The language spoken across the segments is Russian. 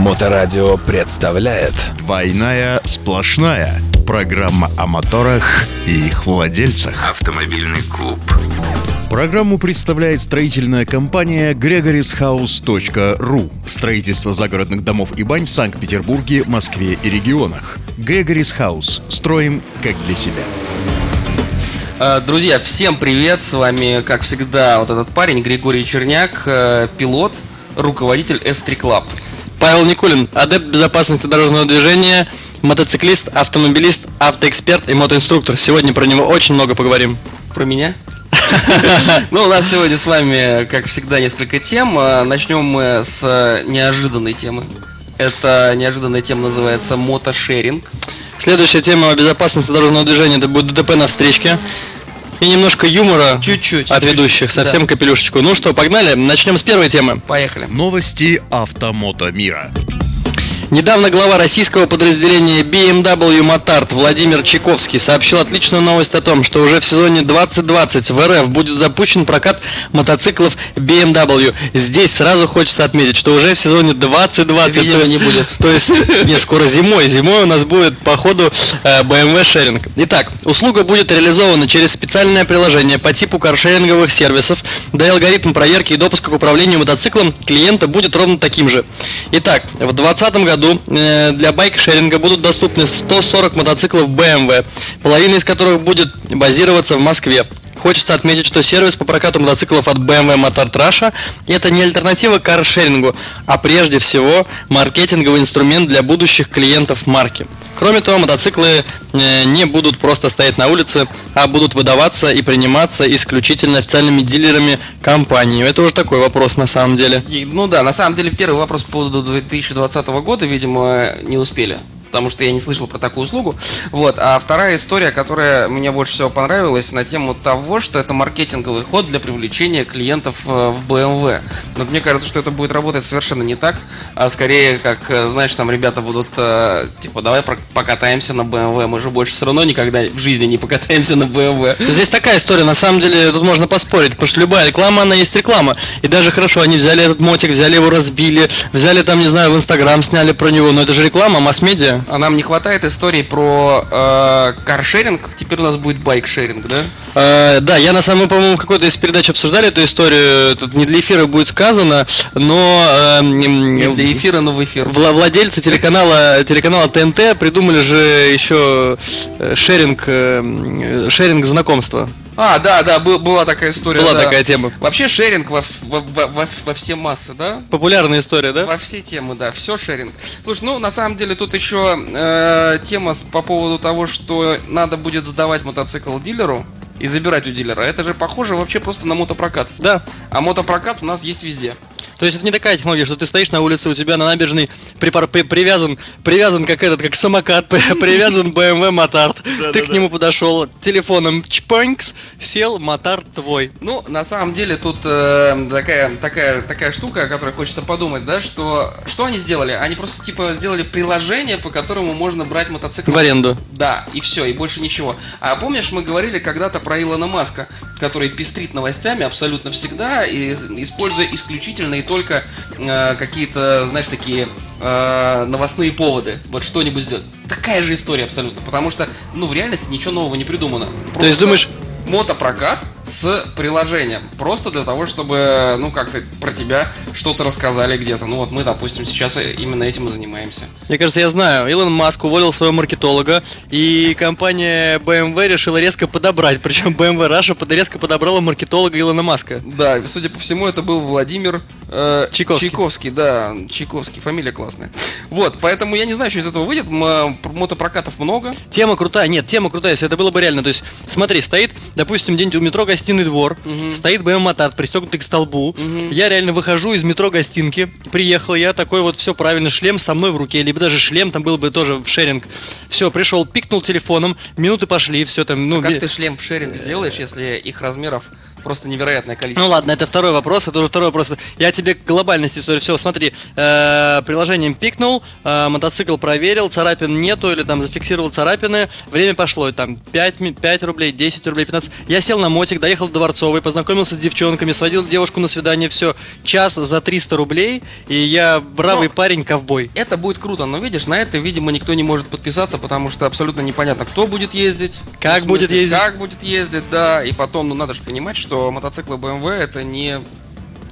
Моторадио представляет «Двойная сплошная» Программа о моторах и их владельцах Автомобильный клуб Программу представляет строительная компания gregorishouse.ru Строительство загородных домов и бань в Санкт-Петербурге, Москве и регионах Gregory's House. Строим как для себя. Э, Друзья, всем привет! С вами, как всегда, вот этот парень Григорий Черняк, э, пилот, руководитель S3 Club. Павел Никулин, адепт безопасности дорожного движения, мотоциклист, автомобилист, автоэксперт и мотоинструктор. Сегодня про него очень много поговорим. Про меня? Ну, у нас сегодня с вами, как всегда, несколько тем. Э, Начнем мы с неожиданной темы. Эта неожиданная тема называется мотошеринг. Следующая тема безопасности дорожного движения это будет ДТП на встречке. И немножко юмора Чуть-чуть, от чуть-чуть, ведущих, совсем да. капелюшечку. Ну что, погнали, начнем с первой темы. Поехали. Новости автомото мира. Недавно глава российского подразделения BMW Motard Владимир Чайковский сообщил отличную новость о том, что уже в сезоне 2020 в РФ будет запущен прокат мотоциклов BMW. Здесь сразу хочется отметить, что уже в сезоне 2020... Видимо, то есть- не будет. То есть, не, скоро зимой. Зимой у нас будет, по ходу, э, BMW шеринг. Итак, услуга будет реализована через специальное приложение по типу каршеринговых сервисов, да и алгоритм проверки и допуска к управлению мотоциклом клиента будет ровно таким же. Итак, в 2020 году э, для байк-шеринга будут доступны 140 мотоциклов BMW, половина из которых будет базироваться в Москве. Хочется отметить, что сервис по прокату мотоциклов от BMW Motor Russia – это не альтернатива каршерингу, а прежде всего маркетинговый инструмент для будущих клиентов марки. Кроме того, мотоциклы э, не будут просто стоять на улице, а будут выдаваться и приниматься исключительно официальными дилерами компании. Это уже такой вопрос на самом деле. И, Ну да, на самом деле первый вопрос по поводу 2020 года, видимо, не успели. Потому что я не слышал про такую услугу. Вот. А вторая история, которая мне больше всего понравилась, на тему того, что это маркетинговый ход для привлечения клиентов э, в BMW. Но мне кажется, что это будет работать совершенно не так, а скорее, как, э, знаешь, там ребята будут, э, типа, давай покатаемся на BMW. Мы же больше все равно никогда в жизни не покатаемся на BMW. Здесь такая история, на самом деле, тут можно поспорить, потому что любая реклама, она есть реклама. И даже хорошо, они взяли этот мотик, взяли его, разбили, взяли там, не знаю, в Инстаграм сняли про него, но это же реклама, масс-медиа. А нам не хватает истории про э, каршеринг. Теперь у нас будет байкшеринг, да? Э, да, я на самом, по-моему, в какой-то из передач обсуждали эту историю, тут не для эфира будет сказано, но э, Не для эфира, но в эфир. вла- владельцы телеканала, телеканала ТНТ придумали же еще э, шеринг, э, м, шеринг знакомства. А, да, да, был- была такая история. Была да. такая тема. Вообще шеринг во, во, во- во- во все массы, да? Популярная история, да? Во все темы, да, все шеринг. Слушай, ну на самом деле тут еще э, тема с- по поводу того, что надо будет сдавать мотоцикл дилеру и забирать у дилера. Это же похоже вообще просто на мотопрокат. Да. А мотопрокат у нас есть везде. То есть это не такая технология, что ты стоишь на улице, у тебя на набережной припар- при- привязан, привязан как этот, как самокат, при- привязан BMW мотард. Ты к нему подошел телефоном чпонькс, сел, мотард твой. Ну, на самом деле, тут э, такая, такая, такая штука, о которой хочется подумать, да, что что они сделали? Они просто типа сделали приложение, по которому можно брать мотоцикл В аренду. Да, и все, и больше ничего. А помнишь, мы говорили когда-то про Илона Маска, который пестрит новостями абсолютно всегда, и, используя исключительно и только э, какие-то, знаешь, такие э, новостные поводы. Вот что-нибудь сделать. Такая же история абсолютно, потому что, ну, в реальности ничего нового не придумано. То есть думаешь- мотопрокат с приложением. Просто для того, чтобы, ну, как-то про тебя что-то рассказали где-то. Ну, вот мы, допустим, сейчас именно этим и занимаемся. Мне кажется, я знаю. Илон Маск уволил своего маркетолога, и компания BMW решила резко подобрать. Причем BMW Russia под- резко подобрала маркетолога Илона Маска. Да, судя по всему, это был Владимир э, Чайковский. да, Чайковский, фамилия классная. Вот, поэтому я не знаю, что из этого выйдет. Мотопрокатов много. Тема крутая, нет, тема крутая, если это было бы реально. То есть, смотри, стоит, допустим, где-нибудь у метро гостиный двор, стоит БМ Мотард, пристегнутый к столбу. Я реально выхожу из метро гостинки, приехал я, такой вот все правильно, шлем со мной в руке, либо даже шлем, там был бы тоже в шеринг. Все, пришел, пикнул телефоном, минуты пошли, все там, ну, как ви- ты шлем в шеринг сделаешь, если их размеров Просто невероятное количество. Ну ладно, это второй вопрос, это уже второй вопрос. Я тебе глобальность истории. Все, смотри, э, приложением пикнул, э, мотоцикл проверил, царапин нету, или там зафиксировал царапины, время пошло, и там 5, ми- 5 рублей, 10 рублей, 15. Я сел на мотик, доехал до Дворцовой, познакомился с девчонками, сводил девушку на свидание, все, час за 300 рублей, и я бравый Ну, парень, ковбой. Это будет круто, но видишь, на это, видимо, никто не может подписаться, потому что абсолютно непонятно, кто будет ездить. Как будет ездить. Как будет ездить, да. И потом, ну надо же понимать, что мотоциклы BMW это не,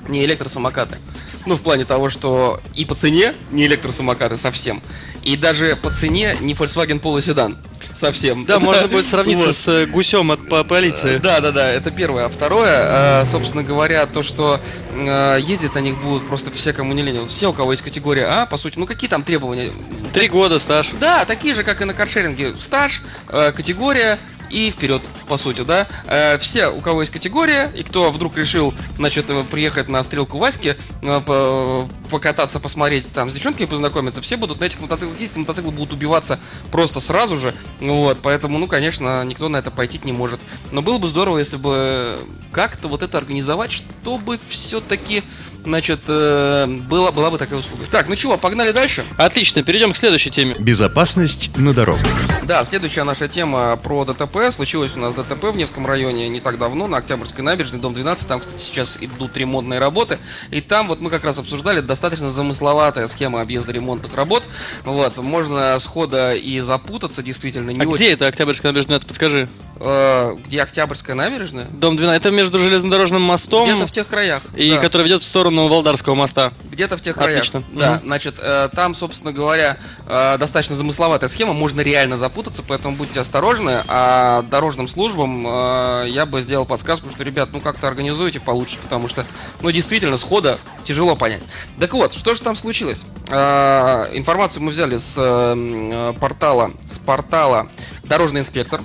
не электросамокаты. Ну, в плане того, что и по цене не электросамокаты совсем, и даже по цене не Volkswagen Polo седан совсем. Да, можно будет сравниться Вот. с э, гусем от по- полиции. Да, да, да, это первое. А второе, э, собственно говоря, то, что э, ездить на них будут просто все, кому не лень. Все, у кого есть категория А, по сути, ну какие там требования? Три года стаж. Да, такие же, как и на каршеринге. Стаж, э, категория и вперед, по сути, да. Э, все, у кого есть категория, и кто вдруг решил, значит, э, приехать на стрелку Васьки, э, по- покататься, посмотреть, там, с девчонками познакомиться, все будут на этих мотоциклах ездить, и мотоциклы будут убиваться просто сразу же. Вот, поэтому, ну, конечно, никто на это пойти не может. Но было бы здорово, если бы как-то вот это организовать, чтобы все-таки, значит, э, была, была бы такая услуга. Так, ну чего, погнали дальше? Отлично, перейдем к следующей теме. Безопасность на дорогах. Да, следующая наша тема про ДТП. Случилось у нас ДТП в Невском районе не так давно, на Октябрьской набережной, дом 12. Там, кстати, сейчас идут ремонтные работы. И там вот мы как раз обсуждали достаточно замысловатая схема объезда ремонтных работ. Вот, можно схода и запутаться, действительно, не А очень. где это Октябрьская набережная? Подскажи. Э, где Октябрьская набережная? Дом 12. Это между железнодорожным мостом Где-то в тех краях. и да. который ведет в сторону Волдарского моста. Где-то в тех краях. Отлично. Да, Мгм. значит, э, там, собственно говоря, э, достаточно замысловатая схема, можно реально запутаться, поэтому будьте осторожны. А дорожным службам я бы сделал подсказку, что, ребят, ну как-то организуйте получше, потому что, ну, действительно, схода тяжело понять. Так вот, что же там случилось? Информацию мы взяли с портала, с портала Дорожный инспектор.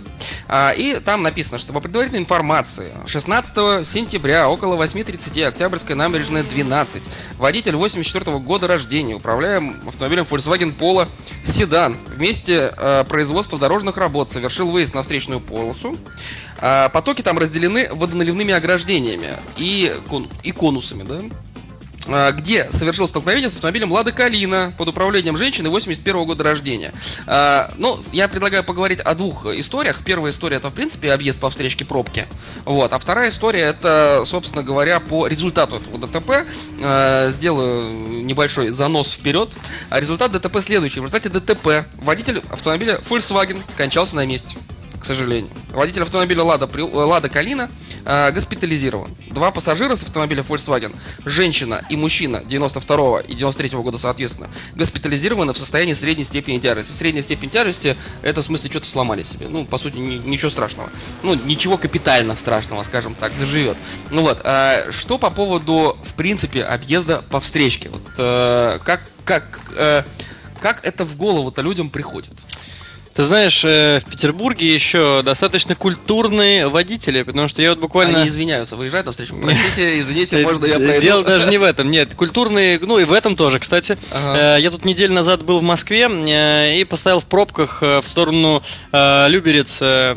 А, И там написано, что по предварительной информации 16 сентября около 8.30 Октябрьская набережная 12. Водитель 84 года рождения, управляя автомобилем Volkswagen Polo седан, в месте э, производства дорожных работ совершил выезд на встречную полосу. А, Потоки там разделены водоналивными ограждениями и, кон- и конусами, да? А, где совершил столкновение с автомобилем Лада Калина под управлением женщины 81 года рождения. А, Ну, я предлагаю поговорить о двух историях. Первая история это, в принципе, объезд по встречке пробки. Вот. А вторая история это, собственно говоря, по результату этого ДТП. А, Сделаю небольшой занос вперед. А результат ДТП следующий. В результате ДТП водитель автомобиля Volkswagen скончался на месте к сожалению. Водитель автомобиля Лада, э, Лада Калина э, госпитализирован. Два пассажира с автомобиля Volkswagen, женщина и мужчина 92 и 93 года соответственно, госпитализированы в состоянии средней степени тяжести. Средняя степень тяжести это в смысле что-то сломали себе. Ну, по сути, ни- ничего страшного. Ну, ничего капитально страшного, скажем так, заживет. Ну вот, э, что по поводу, в принципе, объезда по встречке? Вот, э, как, как, э, как это в голову-то людям приходит? Ты знаешь, э, в Петербурге еще достаточно культурные водители, потому что я вот буквально... Они извиняются, выезжают на встречу. Простите, извините, Э, можно я пройду? Дело даже не в этом, нет, культурные, ну и в этом тоже, кстати. Ага. Э, Я тут неделю назад был в Москве и поставил в пробках в сторону Люберец,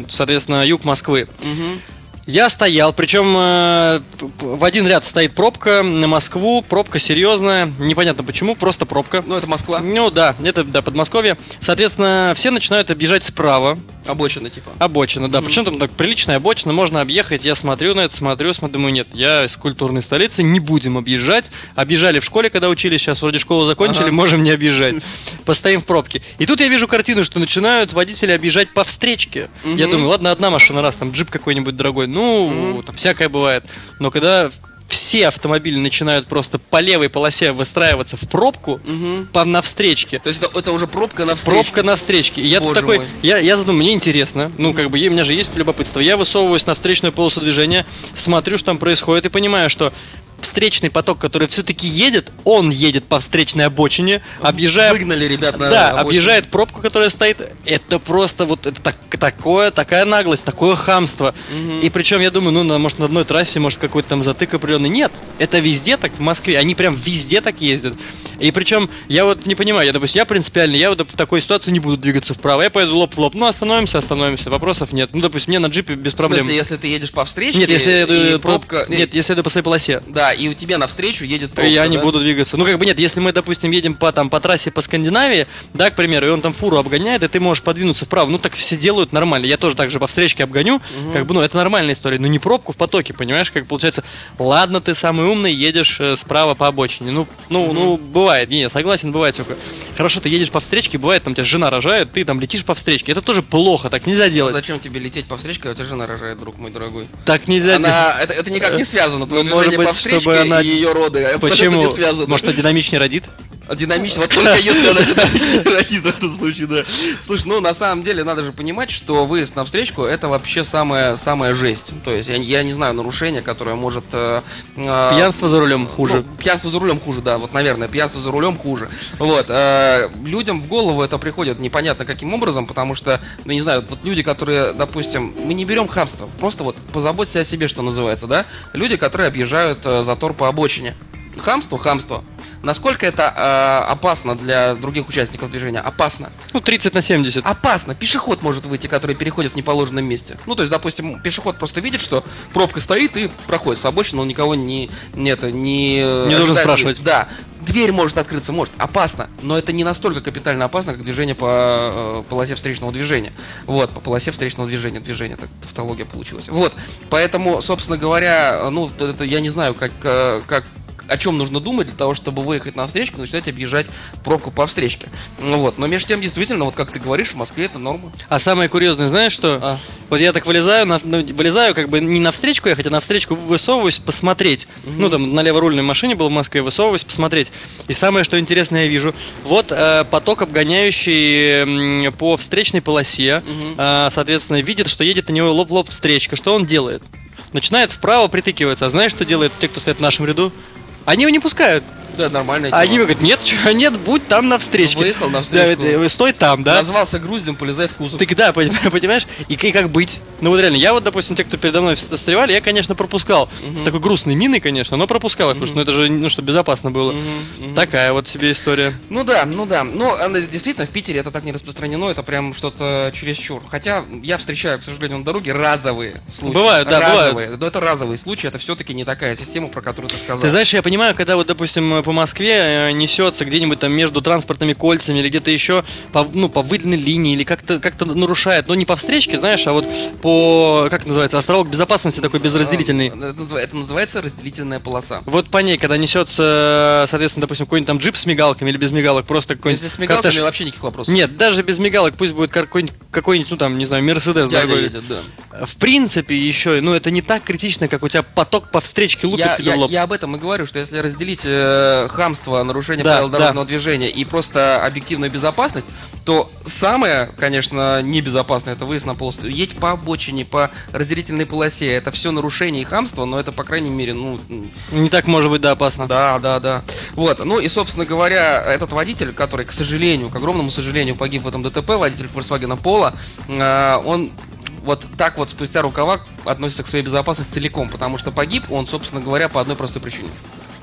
соответственно, юг Москвы. Мгм. Я стоял, причем э, в один ряд стоит пробка на Москву, пробка серьезная, непонятно почему, просто пробка. Ну, это Москва. Ну да, это да, Подмосковье. Соответственно, все начинают объезжать справа, Обочина, типа. Обочина, да. Причем там так приличная обочина, можно объехать. Я смотрю на это, смотрю, смотрю, думаю, нет, я из культурной столицы, не будем объезжать. Объезжали в школе, когда учились, сейчас вроде школу закончили, Ага. можем не объезжать. Постоим в пробке. И тут я вижу картину, что начинают водители объезжать по встречке. Я Мгм. думаю, ладно, одна машина раз, там джип какой-нибудь дорогой, ну, там всякое бывает. Но когда все автомобили начинают просто по левой полосе выстраиваться в пробку, Мгм. по, на встречке, То есть это, это уже пробка на встрече. Пробка на встречке. И я тут Боже такой, мой. я, я задумал, мне интересно. Ну, как бы, у меня же есть любопытство. Я высовываюсь на встречную полосу движения, смотрю, что там происходит, и понимаю, что встречный поток, который все-таки едет, он едет по встречной обочине, объезжая... Выгнали ребят на Да, обочину. объезжает пробку, которая стоит. Это просто вот это так- такое, такая наглость, такое хамство. И причем я думаю, ну, на- может, на одной трассе, может, какой-то там затык определенный. Нет, это везде так в Москве. Они прям везде так ездят. И причем, я вот не понимаю, я, допустим, я принципиально, я вот в такой ситуации не буду двигаться вправо. Я пойду лоб в лоб. Ну, остановимся, остановимся. Вопросов нет. Ну, допустим, мне на джипе без В проблем. смысле, если ты едешь по встречке, Нет, если и пробка... Нет, если иду по своей полосе. Да, и у тебя навстречу едет пробка, я не да? буду двигаться. Ну, как бы нет, если мы, допустим, едем по, там, по трассе по Скандинавии, да, к примеру, и он там фуру обгоняет, и ты можешь подвинуться вправо. Ну, так все делают нормально. Я тоже так же по встречке обгоню. Как бы, ну, это нормальная история. Но не пробку в потоке, понимаешь, как получается. Ладно, ты самый умный, едешь э, справа по обочине. Ну, ну, ну, бывает. Не, согласен, бывает только. Хорошо, ты едешь по встречке, бывает, там тебя жена рожает, ты там летишь по встречке. Это тоже плохо, так нельзя делать. Зачем тебе лететь по встречке, когда у тебя жена рожает, друг мой дорогой? Так нельзя делать. Она, это, это никак не связано, твое Ну, может движение по быть, встречке чтобы она- и ее роды абсолютно Почему? не связаны. Может, она динамичнее родит? Динамично, вот только если она динамично родит в этом случае, да. Слушай, ну на самом деле надо же понимать, что выезд на встречку это вообще самая, самая жесть. То есть я, я не знаю нарушение, которое может... э, э, Пьянство за рулем хуже. ну, пьянство за рулем хуже, да, вот, наверное, пьянство за рулем хуже. Вот, э, людям в голову это приходит непонятно каким образом, потому что, ну, не знаю, вот люди, которые, допустим, мы не берем хамство, просто вот позаботься о себе, что называется, да, люди, которые объезжают э, затор по обочине. Хамство, хамство. Насколько это э, опасно для других участников движения? Опасно. Ну, 30 на 70. Опасно. Пешеход может выйти, который переходит в неположенном месте. Ну, то есть, допустим, пешеход просто видит, что пробка стоит и проходит с обочины, он никого не, не, это, не, э, Не должен спрашивать. Да. Дверь может открыться, может. Опасно. Но это не настолько капитально опасно, как движение по э, полосе встречного движения. Вот, по полосе встречного движения. Движение, так тавтология получилась. Вот. Поэтому, собственно говоря, ну, это я не знаю, как, э, как о чем нужно думать для того, чтобы выехать на встречку и начинать объезжать пробку по встречке. Ну вот, но между тем, действительно, вот как ты говоришь, в Москве это норма. А самое курьезное, знаешь что? А. Вот я так вылезаю, на, ну, вылезаю как бы не на встречку ехать, а на встречку высовываюсь посмотреть. Ну, там на леворульной машине был в Москве, высовываюсь посмотреть. И самое, что интересное я вижу, вот э, поток, обгоняющий по встречной полосе, э, соответственно, видит, что едет на него лоб-лоб встречка. Что он делает? Начинает вправо притыкиваться. А знаешь, что делают те, кто стоит в нашем ряду? Они его не пускают. Да, нормальная А они тема. говорят, нет, чё, нет, будь там на встречке. Выехал на встречку. Да, да, стой там, да. Назвался груздем, полезай в кузов. Так да, пон- понимаешь? И, и как быть? Ну вот реально, я вот, допустим, те, кто передо мной вс- встревали, я, конечно, пропускал. С такой грустной миной, конечно, но пропускал их, потому что ну, это же, ну, что безопасно было. Такая вот себе история. Ну да, ну да. Она действительно в Питере это так не распространено, это прям что-то чересчур. Хотя я встречаю, к сожалению, на дороге разовые случаи. Бывают, да, разовые. Но это разовые случаи, это все-таки не такая система, про которую ты сказал. Ты знаешь, я понимаю, когда вот, допустим, по Москве э, несется где-нибудь там между транспортными кольцами или где-то еще по, ну, по выделенной линии или как-то как нарушает, но не по встречке, знаешь, а вот по, как это называется, островок безопасности такой безразделительный. Это, называ- это называется разделительная полоса. Вот по ней, когда несется, соответственно, допустим, какой-нибудь там джип с мигалками или без мигалок, просто какой-нибудь Если с мигалками кортеж. вообще никаких вопросов. Нет, даже без мигалок, пусть будет какой-нибудь, какой-нибудь, ну там, не знаю, Мерседес Дядя дорогой. едет, да. В принципе, еще, ну это не так критично, как у тебя поток по встречке лупит Я, я- я об этом и говорю, что если разделить э, хамство, нарушение Да, правил да. дорожного движения и просто объективную безопасность, то самое, конечно, небезопасное это выезд на полосу. Едь по обочине, по разделительной полосе. Это все нарушение и хамство, но это, по крайней мере, ну, Не так может быть, да, опасно. да, да, да. Вот, ну и, собственно говоря, этот водитель, который, к сожалению, к огромному сожалению, погиб в этом ДТП, водитель Volkswagen Polo, э, он вот так вот спустя рукава относится к своей безопасности целиком, потому что погиб он, собственно говоря, по одной простой причине.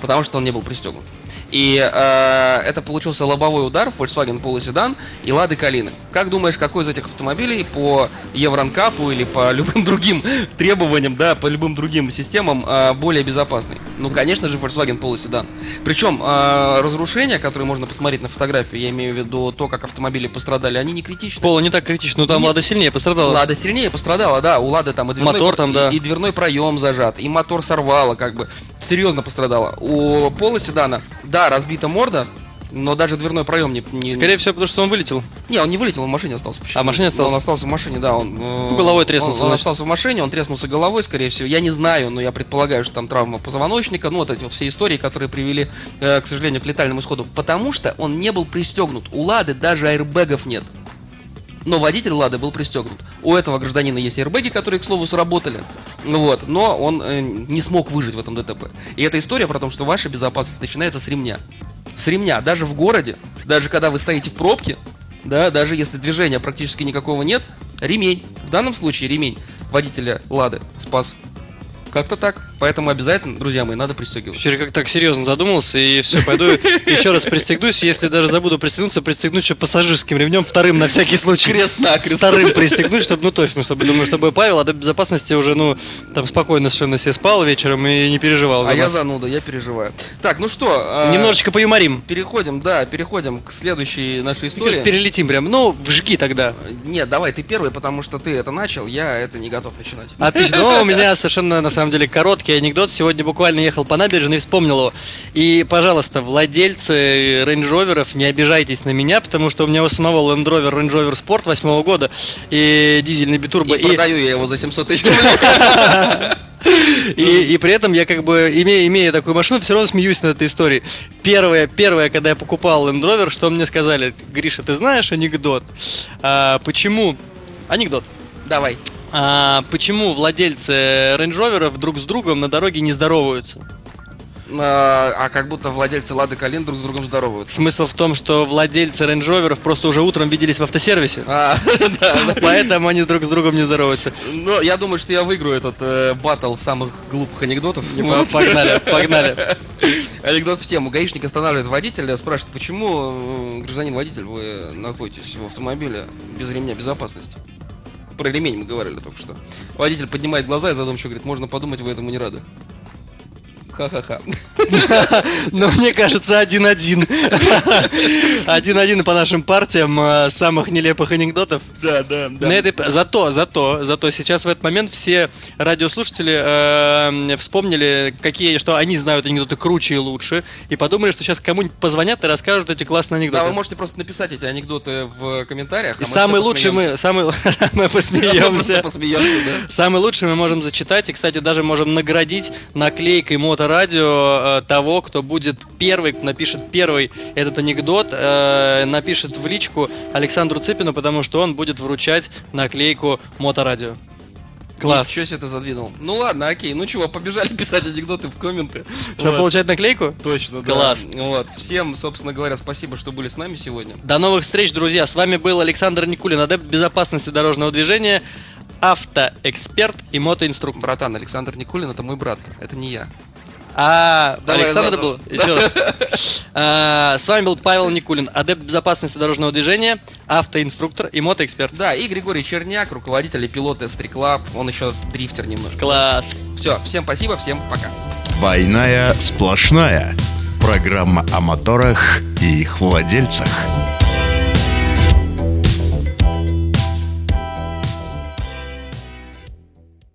Потому что он не был пристегнут. И э, это получился лобовой удар в Volkswagen Polo седан и Лады Калины. Как думаешь, какой из этих автомобилей по Евронкапу или по любым другим требованиям, да, по любым другим системам э, более безопасный? Ну, конечно же, Volkswagen Polo седан. Причем э, разрушения, которые можно посмотреть на фотографии, я имею в виду то, как автомобили пострадали, они не критичны. Пола не так критично, но там Нет. Лада сильнее пострадала. Лада сильнее пострадала, да, у Лады там и дверной, Мотор там, и- да. и, дверной проем зажат, и мотор сорвало, как бы, серьезно пострадала. У Пола седана, да, разбита морда, но даже дверной проем не... не Скорее всего, потому что он вылетел. Не, он не вылетел, он в машине остался. почему? А, в машине остался? Он остался в машине, да. Он, э, головой треснулся, Он, он остался в машине, он треснулся головой, скорее всего. Я не знаю, но я предполагаю, что там травма позвоночника. Ну, вот эти вот все истории, которые привели, э, к сожалению, к летальному исходу. Потому что он не был пристегнут. У Лады даже аэрбэгов нет. Но водитель Лады был пристегнут. У этого гражданина есть аэрбэги, которые, к слову, сработали. Вот, но он э, не смог выжить в этом ДТП. И эта история про то, что ваша безопасность начинается с ремня. С ремня, даже в городе, даже когда вы стоите в пробке, да, даже если движения практически никакого нет, ремень. В данном случае ремень водителя Лады спас. Как-то так. Поэтому обязательно, друзья мои, надо пристегиваться. Вчера как так серьезно задумался, и все, пойду еще раз пристегнусь. Если даже забуду пристегнуться, пристегнусь еще пассажирским ремнем, вторым на всякий случай. Крест-накрест. Вторым пристегнуть, чтобы, ну точно, чтобы, думаю, чтобы Павел от безопасности уже, ну, там спокойно совершенно себе спал вечером и не переживал. А я зануда, я переживаю. Так, ну что, а, Немножечко поюморим. переходим, да, переходим к следующей нашей истории. Перелетим прям. Ну, вжги тогда. Нет, давай ты первый, потому что ты это начал, я это не готов начинать. Отлично. Но у меня совершенно, на самом деле, короткий анекдот. Сегодня буквально ехал по набережной и вспомнил его. И, пожалуйста, владельцы рейндж-роверов, не обижайтесь на меня, потому что у меня у самого Land Rover Range Rover Sport 8 года и дизельный битурбо. И, продаю я его за 700 тысяч рублей. И, и при этом я как бы, имея, имея такую машину, все равно смеюсь над этой историей. Первое, первое, когда я покупал Land Rover, что мне сказали? Гриша, ты знаешь анекдот? А, почему? Анекдот. Давай. А, почему владельцы Range Rover друг с другом на дороге не здороваются? А, а как будто владельцы Лады Калин друг с другом здороваются. Смысл в том, что владельцы Range Rover просто уже утром виделись в автосервисе. А, да, да. Поэтому они друг с другом не здороваются. Ну, я думаю, что я выиграю этот э, батл самых глупых анекдотов. Вот. Погнали, погнали. Анекдот в тему. Гаишник останавливает водителя, спрашивает, почему, э, гражданин водитель, вы находитесь в автомобиле без ремня безопасности? Про ремень мы говорили только что. Водитель поднимает глаза и задумчиво говорит, можно подумать, вы этому не рады. Ха-ха-ха. Но мне кажется, один-один. Один-один по нашим партиям э, самых нелепых анекдотов. Да, да, На этой... Зато, зато, зато сейчас в этот момент все радиослушатели э, вспомнили, какие, что они знают анекдоты круче и лучше, и подумали, что сейчас кому-нибудь позвонят и расскажут эти классные Да, анекдоты. вы можете просто написать эти анекдоты в комментариях. И а мы самый лучший мы, самый, мы посмеемся. посмеемся, да. Самый лучший мы можем зачитать, и, кстати, даже можем наградить наклейкой моторадио э, того, кто будет первый, кто напишет первый этот анекдот, э, напишет в личку Александру Цыпину, потому что он будет вручать наклейку моторадио. Класс. Ничего себе ты задвинул. Ну ладно, окей. Ну чего, побежали писать анекдоты в комменты. Чтобы Вот. получать наклейку? Точно, да. Класс. Вот. Всем, собственно говоря, спасибо, что были с нами сегодня. До новых встреч, друзья. С вами был Александр Никулин, адепт безопасности дорожного движения, автоэксперт и мотоинструктор. Братан, Александр Никулин, это мой брат, это не я. А, Давай Александр был? Еще раз. А, С вами был Павел Никулин, адепт безопасности дорожного движения, автоинструктор и мотоэксперт. Да, и Григорий Черняк, руководитель и пилот S3 Club, он еще дрифтер немножко. Класс. Все, всем спасибо, всем пока. Двойная сплошная. Программа о моторах и их владельцах.